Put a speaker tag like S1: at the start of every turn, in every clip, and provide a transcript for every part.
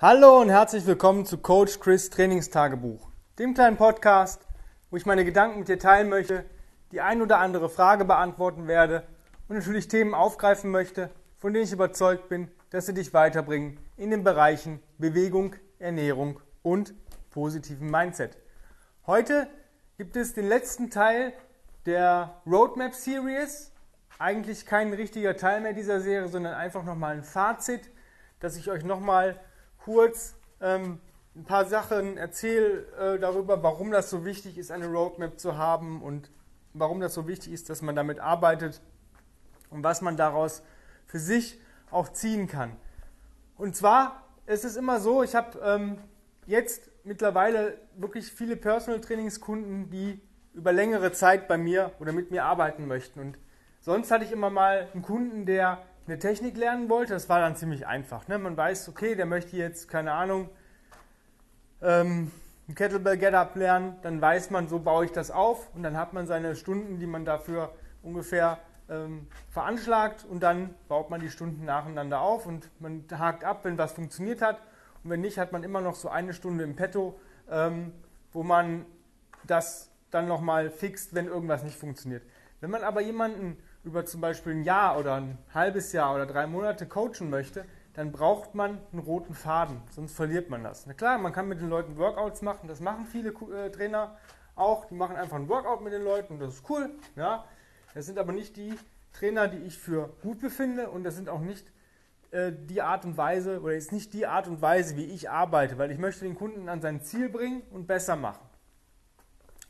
S1: Hallo und herzlich willkommen zu Coach Chris Trainingstagebuch, dem kleinen Podcast, wo ich meine Gedanken mit dir teilen möchte, die ein oder andere Frage beantworten werde und natürlich Themen aufgreifen möchte, von denen ich überzeugt bin, dass sie dich weiterbringen in den Bereichen Bewegung, Ernährung und positiven Mindset. Heute gibt es den letzten Teil der Roadmap Series. Eigentlich kein richtiger Teil mehr dieser Serie, sondern einfach nochmal ein Fazit, dass ich euch nochmal kurz ähm, ein paar Sachen erzähle äh, darüber, warum das so wichtig ist, eine Roadmap zu haben und warum das so wichtig ist, dass man damit arbeitet und was man daraus für sich auch ziehen kann. Und zwar ist es immer so, ich habe ähm, jetzt mittlerweile wirklich viele Personal Trainingskunden, die über längere Zeit bei mir oder mit mir arbeiten möchten. Und sonst hatte ich immer mal einen Kunden, der eine Technik lernen wollte. Das war dann ziemlich einfach. Ne? Man weiß, okay, der möchte jetzt, keine Ahnung, ähm, ein Kettlebell Get-Up lernen. Dann weiß man, so baue ich das auf. Und dann hat man seine Stunden, die man dafür ungefähr ähm, veranschlagt. Und dann baut man die Stunden nacheinander auf und man hakt ab, wenn was funktioniert hat. Und wenn nicht, hat man immer noch so eine Stunde im Petto, ähm, wo man das dann nochmal fixt, wenn irgendwas nicht funktioniert. Wenn man aber jemanden über zum Beispiel ein Jahr oder ein halbes Jahr oder drei Monate coachen möchte, dann braucht man einen roten Faden, sonst verliert man das. Na klar, man kann mit den Leuten Workouts machen, das machen viele äh, Trainer auch, die machen einfach ein Workout mit den Leuten, das ist cool. Ja. Das sind aber nicht die Trainer, die ich für gut befinde und das sind auch nicht äh, die Art und Weise oder ist nicht die Art und Weise, wie ich arbeite, weil ich möchte den Kunden an sein Ziel bringen und besser machen.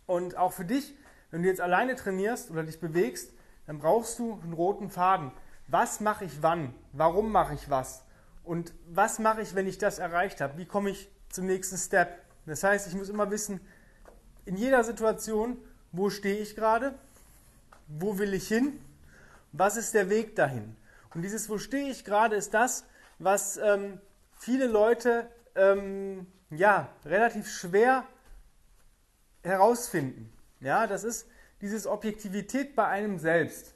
S1: Und auch für dich, wenn du jetzt alleine trainierst oder dich bewegst, dann brauchst du einen roten Faden. Was mache ich wann? Warum mache ich was? Und was mache ich, wenn ich das erreicht habe? Wie komme ich zum nächsten Step? Das heißt, ich muss immer wissen, in jeder Situation, wo stehe ich gerade? Wo will ich hin? Was ist der Weg dahin? Und dieses Wo stehe ich gerade ist das, was ähm, viele Leute ähm, ja, relativ schwer herausfinden. Ja, das ist dieses Objektivität bei einem selbst.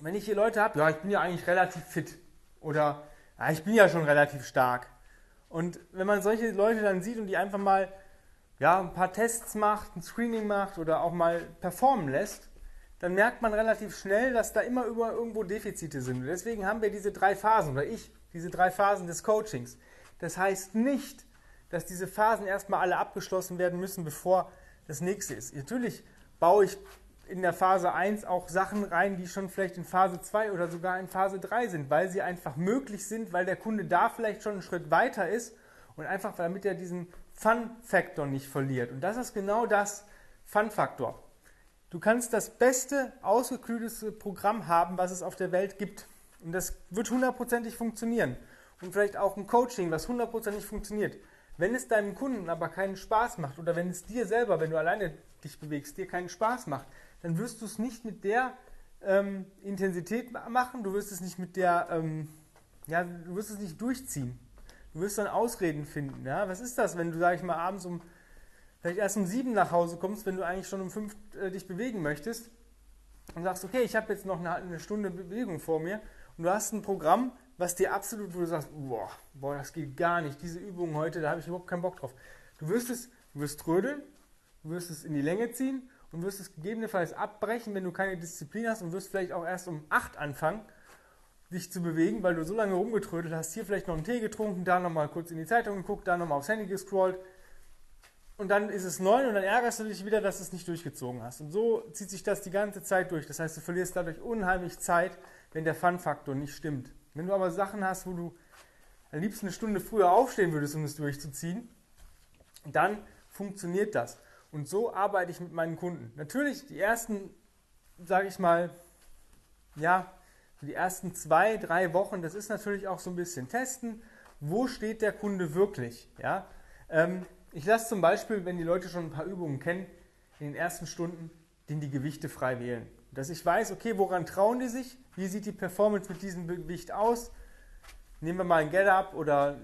S1: Wenn ich hier Leute habe, ja, ich bin ja eigentlich relativ fit oder ja, ich bin ja schon relativ stark. Und wenn man solche Leute dann sieht und die einfach mal ja, ein paar Tests macht, ein Screening macht oder auch mal performen lässt, dann merkt man relativ schnell, dass da immer über irgendwo Defizite sind. Und deswegen haben wir diese drei Phasen, oder ich, diese drei Phasen des Coachings. Das heißt nicht, dass diese Phasen erstmal alle abgeschlossen werden müssen, bevor das nächste ist. Natürlich baue ich in der Phase 1 auch Sachen rein, die schon vielleicht in Phase 2 oder sogar in Phase 3 sind, weil sie einfach möglich sind, weil der Kunde da vielleicht schon einen Schritt weiter ist und einfach damit er diesen Fun-Faktor nicht verliert. Und das ist genau das Fun-Faktor. Du kannst das beste, ausgeklügelte Programm haben, was es auf der Welt gibt. Und das wird hundertprozentig funktionieren. Und vielleicht auch ein Coaching, was hundertprozentig funktioniert. Wenn es deinem Kunden aber keinen Spaß macht oder wenn es dir selber, wenn du alleine dich bewegst, dir keinen Spaß macht, dann wirst du es nicht mit der ähm, Intensität machen, du wirst es nicht mit der, ähm, ja, du wirst es nicht durchziehen. Du wirst dann Ausreden finden. Ja? Was ist das, wenn du, sag ich mal, abends um, vielleicht erst um sieben nach Hause kommst, wenn du eigentlich schon um fünf äh, dich bewegen möchtest und sagst, okay, ich habe jetzt noch eine, eine Stunde Bewegung vor mir und du hast ein Programm, was dir absolut, wo du sagst, boah, boah, das geht gar nicht, diese Übung heute, da habe ich überhaupt keinen Bock drauf. Du wirst es, du wirst trödeln, du wirst es in die Länge ziehen und wirst es gegebenenfalls abbrechen, wenn du keine Disziplin hast und wirst vielleicht auch erst um 8 anfangen, dich zu bewegen, weil du so lange rumgetrödelt hast, hier vielleicht noch einen Tee getrunken, da nochmal kurz in die Zeitung geguckt, da nochmal aufs Handy gescrollt und dann ist es 9 und dann ärgerst du dich wieder, dass du es nicht durchgezogen hast. Und so zieht sich das die ganze Zeit durch. Das heißt, du verlierst dadurch unheimlich Zeit, wenn der Fun-Faktor nicht stimmt. Wenn du aber Sachen hast, wo du am liebsten eine Stunde früher aufstehen würdest, um es durchzuziehen, dann funktioniert das. Und so arbeite ich mit meinen Kunden. Natürlich die ersten, sage ich mal, ja, die ersten zwei, drei Wochen, das ist natürlich auch so ein bisschen testen, wo steht der Kunde wirklich. Ja? Ähm, ich lasse zum Beispiel, wenn die Leute schon ein paar Übungen kennen, in den ersten Stunden den die Gewichte frei wählen dass ich weiß, okay, woran trauen die sich? Wie sieht die Performance mit diesem Gewicht aus? Nehmen wir mal ein Get-Up oder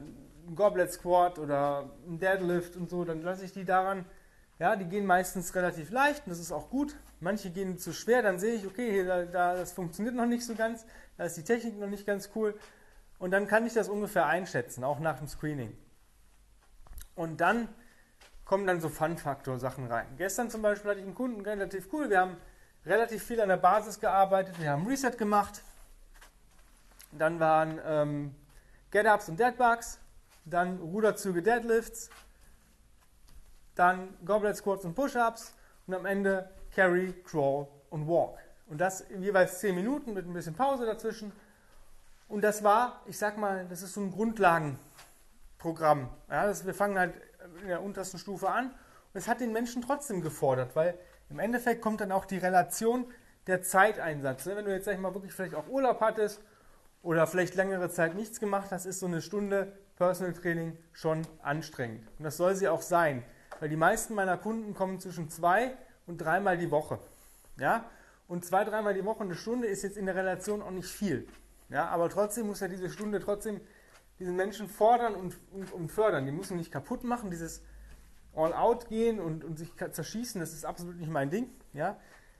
S1: ein Goblet Squat oder ein Deadlift und so, dann lasse ich die daran, ja, die gehen meistens relativ leicht und das ist auch gut. Manche gehen zu schwer, dann sehe ich, okay, da, da, das funktioniert noch nicht so ganz, da ist die Technik noch nicht ganz cool. Und dann kann ich das ungefähr einschätzen, auch nach dem Screening. Und dann kommen dann so Fun-Faktor-Sachen rein. Gestern zum Beispiel hatte ich einen Kunden, relativ cool. Wir haben relativ viel an der Basis gearbeitet. Wir haben Reset gemacht. Dann waren ähm, Get-Ups und Deadbugs. Dann Ruderzüge, Deadlifts. Dann Goblet Squats und Push-Ups. Und am Ende Carry, Crawl und Walk. Und das jeweils 10 Minuten mit ein bisschen Pause dazwischen. Und das war, ich sag mal, das ist so ein Grundlagenprogramm. Ja, das, wir fangen halt in der untersten Stufe an. Und es hat den Menschen trotzdem gefordert, weil im Endeffekt kommt dann auch die Relation der Zeiteinsatz. Wenn du jetzt sag ich mal wirklich vielleicht auch Urlaub hattest oder vielleicht längere Zeit nichts gemacht hast, ist so eine Stunde Personal Training schon anstrengend. Und das soll sie auch sein, weil die meisten meiner Kunden kommen zwischen zwei und dreimal die Woche. Ja? Und zwei, dreimal die Woche eine Stunde ist jetzt in der Relation auch nicht viel. Ja? Aber trotzdem muss ja diese Stunde trotzdem diesen Menschen fordern und, und, und fördern. Die müssen nicht kaputt machen, dieses All-Out gehen und, und sich zerschießen, das ist absolut nicht mein Ding. Ja?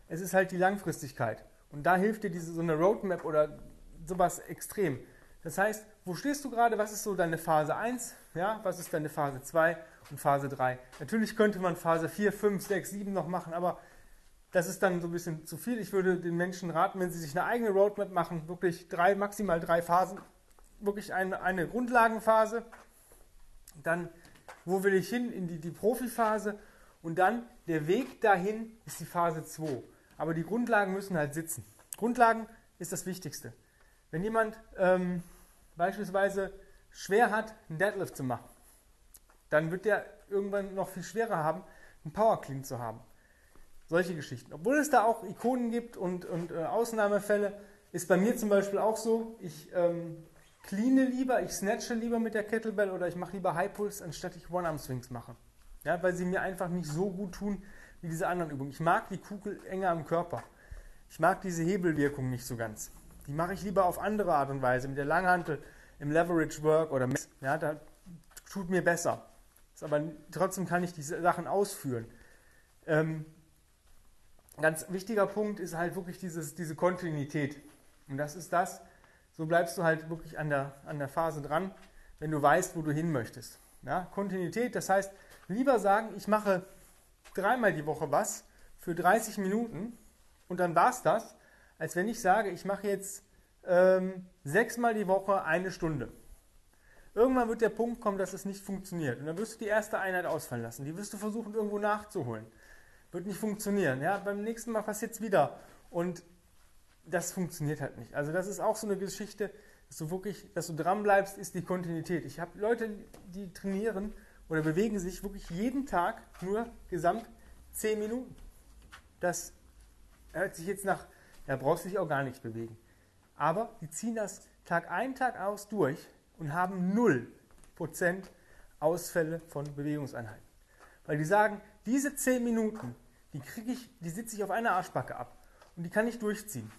S1: Es ist halt die Langfristigkeit. Und da hilft dir diese, so eine Roadmap oder sowas extrem. Das heißt, wo stehst du gerade? Was ist so deine Phase 1? Ja? Was ist deine Phase 2 und Phase 3? Natürlich könnte man Phase 4, 5, 6, 7 noch machen, aber das ist dann so ein bisschen zu viel. Ich würde den Menschen raten, wenn sie sich eine eigene Roadmap machen, wirklich drei, maximal drei Phasen wirklich eine, eine Grundlagenphase, dann wo will ich hin in die, die Profiphase und dann der Weg dahin ist die Phase 2. Aber die Grundlagen müssen halt sitzen. Grundlagen ist das Wichtigste. Wenn jemand ähm, beispielsweise schwer hat, einen Deadlift zu machen, dann wird der irgendwann noch viel schwerer haben, einen Power Clean zu haben. Solche Geschichten. Obwohl es da auch Ikonen gibt und, und äh, Ausnahmefälle, ist bei mir zum Beispiel auch so, ich ähm, cleane lieber, ich snatche lieber mit der Kettlebell oder ich mache lieber High Pulse, anstatt ich One-Arm-Swings mache. Ja, weil sie mir einfach nicht so gut tun wie diese anderen Übungen. Ich mag die Kugel enger am Körper. Ich mag diese Hebelwirkung nicht so ganz. Die mache ich lieber auf andere Art und Weise, mit der Langhantel, im Leverage Work oder ja, da tut mir besser. Aber trotzdem kann ich diese Sachen ausführen. Ähm, ganz wichtiger Punkt ist halt wirklich dieses, diese Kontinuität. Und das ist das, so bleibst du halt wirklich an der, an der Phase dran, wenn du weißt, wo du hin möchtest. Ja, Kontinuität, das heißt, lieber sagen, ich mache dreimal die Woche was für 30 Minuten und dann war es das, als wenn ich sage, ich mache jetzt ähm, sechsmal die Woche eine Stunde. Irgendwann wird der Punkt kommen, dass es nicht funktioniert. Und dann wirst du die erste Einheit ausfallen lassen. Die wirst du versuchen, irgendwo nachzuholen. Wird nicht funktionieren. Ja, beim nächsten Mal passiert es wieder. Und das funktioniert halt nicht. Also das ist auch so eine Geschichte, dass du wirklich, dass du dran ist die Kontinuität. Ich habe Leute, die trainieren oder bewegen sich wirklich jeden Tag nur gesamt 10 Minuten. Das hört sich jetzt nach, da brauchst du dich auch gar nicht bewegen. Aber die ziehen das Tag ein, Tag aus durch und haben 0% Ausfälle von Bewegungseinheiten. Weil die sagen, diese 10 Minuten, die kriege ich, die sitze ich auf einer Arschbacke ab und die kann ich durchziehen.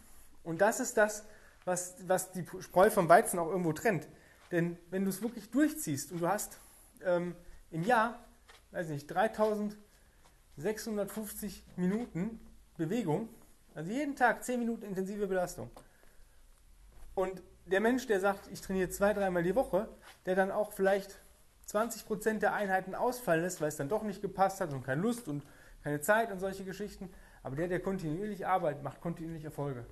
S1: Und das ist das, was, was die Spreu vom Weizen auch irgendwo trennt. Denn wenn du es wirklich durchziehst und du hast ähm, im Jahr, weiß nicht, 3650 Minuten Bewegung, also jeden Tag 10 Minuten intensive Belastung. Und der Mensch, der sagt, ich trainiere zwei, dreimal die Woche, der dann auch vielleicht 20% der Einheiten ausfallen lässt, weil es dann doch nicht gepasst hat und keine Lust und keine Zeit und solche Geschichten. Aber der, der kontinuierlich arbeitet, macht kontinuierlich Erfolge.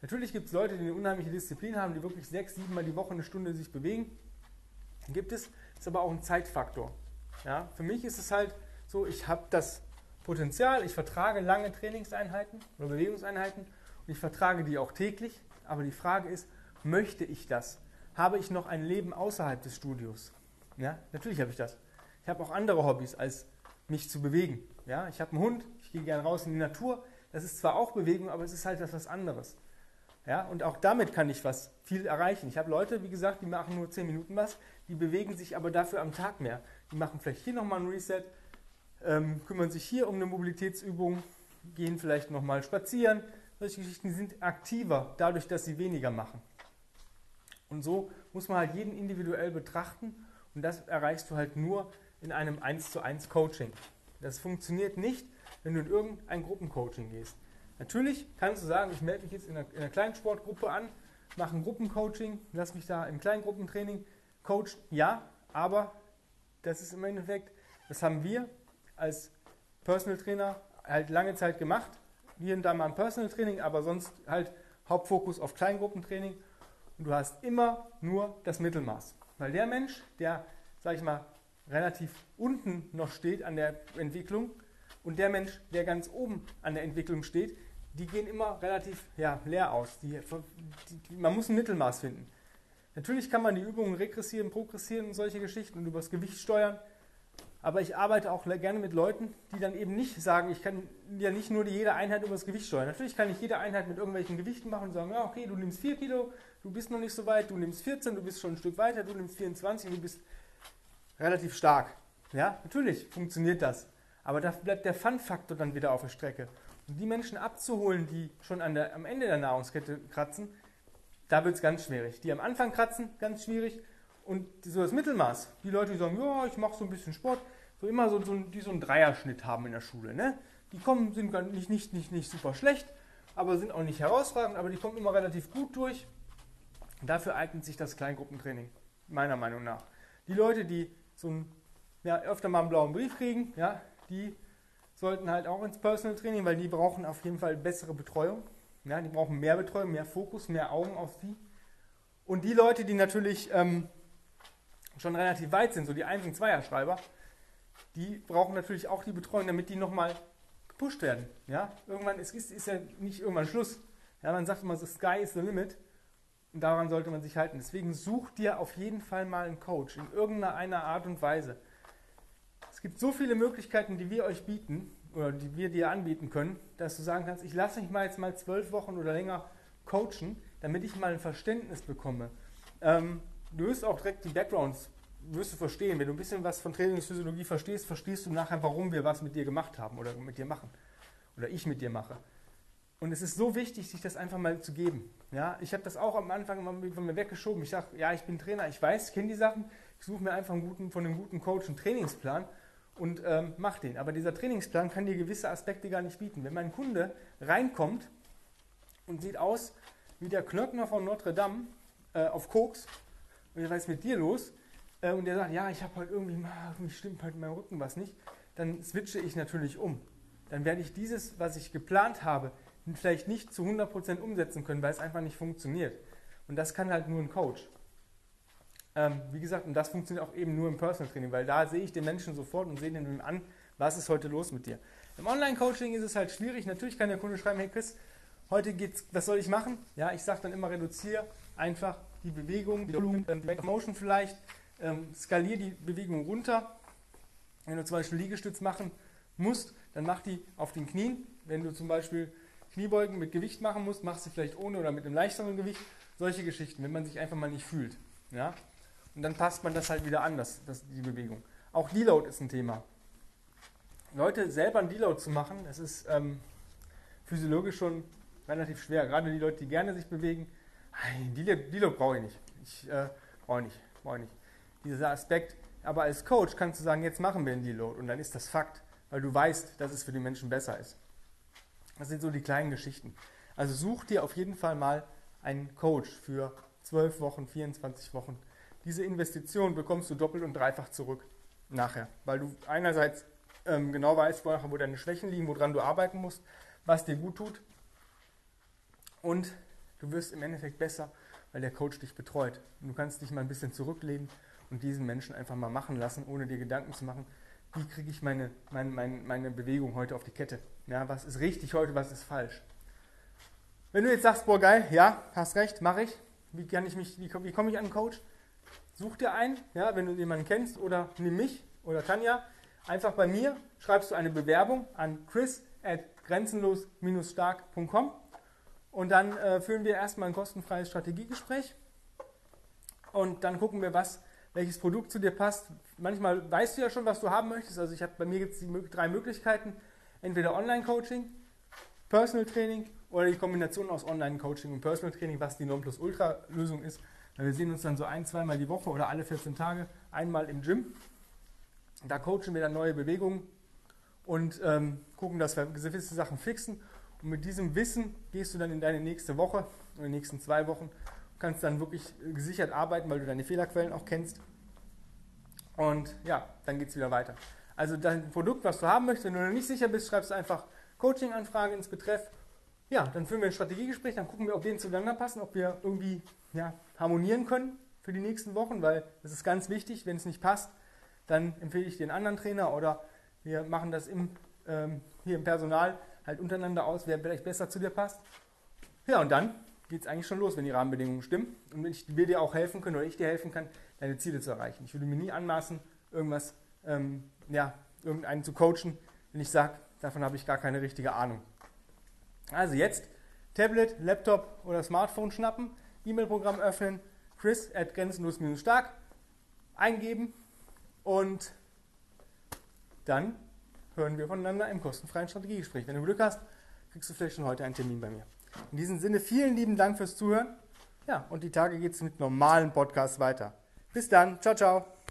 S1: Natürlich gibt es Leute, die eine unheimliche Disziplin haben, die wirklich sechs, sieben Mal die Woche eine Stunde sich bewegen. Gibt es, ist aber auch ein Zeitfaktor. Ja, für mich ist es halt so, ich habe das Potenzial, ich vertrage lange Trainingseinheiten oder Bewegungseinheiten und ich vertrage die auch täglich. Aber die Frage ist, möchte ich das? Habe ich noch ein Leben außerhalb des Studios? Ja, natürlich habe ich das. Ich habe auch andere Hobbys, als mich zu bewegen. Ja, ich habe einen Hund, ich gehe gerne raus in die Natur. Das ist zwar auch Bewegung, aber es ist halt etwas anderes. Ja, und auch damit kann ich was viel erreichen. Ich habe Leute, wie gesagt, die machen nur 10 Minuten was, die bewegen sich aber dafür am Tag mehr. Die machen vielleicht hier nochmal ein Reset, ähm, kümmern sich hier um eine Mobilitätsübung, gehen vielleicht nochmal spazieren. Solche Geschichten sind aktiver, dadurch, dass sie weniger machen. Und so muss man halt jeden individuell betrachten und das erreichst du halt nur in einem 1 zu 1 Coaching. Das funktioniert nicht, wenn du in irgendein Gruppencoaching gehst. Natürlich kannst du sagen, ich melde mich jetzt in einer, in einer kleinen an mache ein Gruppencoaching, lass mich da im Kleingruppentraining coachen, ja, aber das ist im Endeffekt, das haben wir als Personal Trainer halt lange Zeit gemacht. Hier und da mal ein Personal Training, aber sonst halt Hauptfokus auf Kleingruppentraining. Und du hast immer nur das Mittelmaß. Weil der Mensch, der, sag ich mal, relativ unten noch steht an der Entwicklung und der Mensch, der ganz oben an der Entwicklung steht, die gehen immer relativ ja, leer aus. Die, die, man muss ein Mittelmaß finden. Natürlich kann man die Übungen regressieren, progressieren und solche Geschichten und übers Gewicht steuern. Aber ich arbeite auch gerne mit Leuten, die dann eben nicht sagen, ich kann ja nicht nur jede Einheit übers Gewicht steuern. Natürlich kann ich jede Einheit mit irgendwelchen Gewichten machen und sagen, ja, okay, du nimmst 4 Kilo, du bist noch nicht so weit, du nimmst 14, du bist schon ein Stück weiter, du nimmst 24, du bist relativ stark. Ja, natürlich funktioniert das. Aber da bleibt der Fun-Faktor dann wieder auf der Strecke. Und die Menschen abzuholen, die schon der, am Ende der Nahrungskette kratzen, da wird es ganz schwierig. Die am Anfang kratzen, ganz schwierig. Und so das Mittelmaß. Die Leute, die sagen, ja, ich mache so ein bisschen Sport, so immer so, so, die so einen Dreierschnitt haben in der Schule. Ne? Die kommen, sind nicht, nicht, nicht, nicht super schlecht, aber sind auch nicht herausragend, aber die kommen immer relativ gut durch. Dafür eignet sich das Kleingruppentraining, meiner Meinung nach. Die Leute, die so ein, ja, öfter mal einen blauen Brief kriegen, ja, die sollten halt auch ins Personal Training, weil die brauchen auf jeden Fall bessere Betreuung. Ja, die brauchen mehr Betreuung, mehr Fokus, mehr Augen auf sie. Und die Leute, die natürlich ähm, schon relativ weit sind, so die 1- und 2er-Schreiber, die brauchen natürlich auch die Betreuung, damit die nochmal gepusht werden. Ja? Irgendwann ist, ist, ist ja nicht irgendwann Schluss. Ja, man sagt immer, the sky is the limit. Und daran sollte man sich halten. Deswegen such dir auf jeden Fall mal einen Coach in irgendeiner Art und Weise. Es gibt so viele Möglichkeiten, die wir euch bieten oder die wir dir anbieten können, dass du sagen kannst, ich lasse mich mal jetzt mal zwölf Wochen oder länger coachen, damit ich mal ein Verständnis bekomme. Ähm, du wirst auch direkt die Backgrounds wirst du verstehen. Wenn du ein bisschen was von Trainingsphysiologie verstehst, verstehst du nachher, warum wir was mit dir gemacht haben oder mit dir machen. Oder ich mit dir mache. Und es ist so wichtig, sich das einfach mal zu geben. Ja, ich habe das auch am Anfang immer von mir weggeschoben. Ich sage, ja, ich bin Trainer, ich weiß, ich kenne die Sachen. Ich suche mir einfach einen guten, von einem guten Coach einen Trainingsplan und ähm, mach den. Aber dieser Trainingsplan kann dir gewisse Aspekte gar nicht bieten. Wenn mein Kunde reinkommt und sieht aus wie der Klöckner von Notre Dame äh, auf Koks und was ist mit dir los? Äh, und der sagt, ja, ich habe heute irgendwie, irgendwie stimmt heute in meinem Rücken was nicht, dann switche ich natürlich um. Dann werde ich dieses, was ich geplant habe, vielleicht nicht zu 100% umsetzen können, weil es einfach nicht funktioniert. Und das kann halt nur ein Coach. Ähm, wie gesagt, und das funktioniert auch eben nur im Personal Training, weil da sehe ich den Menschen sofort und sehe den an, was ist heute los mit dir. Im Online-Coaching ist es halt schwierig. Natürlich kann der Kunde schreiben, hey Chris, heute geht's, was soll ich machen? Ja, ich sage dann immer, reduziere einfach die Bewegung, die Motion vielleicht, ähm, skalier die Bewegung runter. Wenn du zum Beispiel Liegestütz machen musst, dann mach die auf den Knien. Wenn du zum Beispiel Kniebeugen mit Gewicht machen musst, mach sie vielleicht ohne oder mit einem leichteren Gewicht. Solche Geschichten, wenn man sich einfach mal nicht fühlt. Ja? Und dann passt man das halt wieder an, das, das, die Bewegung. Auch Deload ist ein Thema. Leute selber ein Deload zu machen, das ist ähm, physiologisch schon relativ schwer. Gerade die Leute, die gerne sich bewegen, Deload, brauche ich nicht. Ich äh, brauche nicht, brauche ich nicht dieser Aspekt. Aber als Coach kannst du sagen, jetzt machen wir einen Deload und dann ist das Fakt, weil du weißt, dass es für die Menschen besser ist. Das sind so die kleinen Geschichten. Also such dir auf jeden Fall mal einen Coach für 12 Wochen, 24 Wochen. Diese Investition bekommst du doppelt und dreifach zurück nachher, weil du einerseits ähm, genau weißt, wo deine Schwächen liegen, woran du arbeiten musst, was dir gut tut und du wirst im Endeffekt besser, weil der Coach dich betreut. Und du kannst dich mal ein bisschen zurücklehnen und diesen Menschen einfach mal machen lassen, ohne dir Gedanken zu machen, wie kriege ich meine, meine, meine, meine Bewegung heute auf die Kette? Ja, was ist richtig heute, was ist falsch? Wenn du jetzt sagst, boah geil, ja, hast recht, mache ich. Wie kann ich mich, wie, wie komme ich an einen Coach? Such dir einen, ja, wenn du jemanden kennst oder nimm mich oder Tanja. Einfach bei mir schreibst du eine Bewerbung an chris at grenzenlos-stark.com und dann äh, führen wir erstmal ein kostenfreies Strategiegespräch und dann gucken wir, was welches Produkt zu dir passt. Manchmal weißt du ja schon, was du haben möchtest. Also ich habe bei mir gibt es drei Möglichkeiten: entweder Online-Coaching, Personal Training oder die Kombination aus Online-Coaching und Personal Training, was die Nonplusultra-Lösung ist. Wir sehen uns dann so ein, zweimal die Woche oder alle 14 Tage einmal im Gym. Da coachen wir dann neue Bewegungen und ähm, gucken, dass wir gewisse Sachen fixen. Und mit diesem Wissen gehst du dann in deine nächste Woche, in die nächsten zwei Wochen kannst dann wirklich gesichert arbeiten, weil du deine Fehlerquellen auch kennst. Und ja, dann geht es wieder weiter. Also dein Produkt, was du haben möchtest, wenn du noch nicht sicher bist, schreibst du einfach Coaching-Anfrage ins Betreff. Ja, dann führen wir ein Strategiegespräch, dann gucken wir, ob wir zueinander passen, ob wir irgendwie ja, harmonieren können für die nächsten Wochen, weil das ist ganz wichtig. Wenn es nicht passt, dann empfehle ich den anderen Trainer oder wir machen das im, ähm, hier im Personal halt untereinander aus, wer vielleicht besser zu dir passt. Ja, und dann geht es eigentlich schon los, wenn die Rahmenbedingungen stimmen und wenn ich, wir dir auch helfen können oder ich dir helfen kann, deine Ziele zu erreichen. Ich würde mir nie anmaßen, irgendwas, ähm, ja, irgendeinen zu coachen, wenn ich sage, davon habe ich gar keine richtige Ahnung. Also jetzt Tablet, Laptop oder Smartphone schnappen, E-Mail-Programm öffnen, chris at grenzenlos-stark eingeben und dann hören wir voneinander im kostenfreien Strategiegespräch. Wenn du Glück hast, kriegst du vielleicht schon heute einen Termin bei mir. In diesem Sinne, vielen lieben Dank fürs Zuhören. Ja, und die Tage geht es mit normalen Podcasts weiter. Bis dann. Ciao, ciao.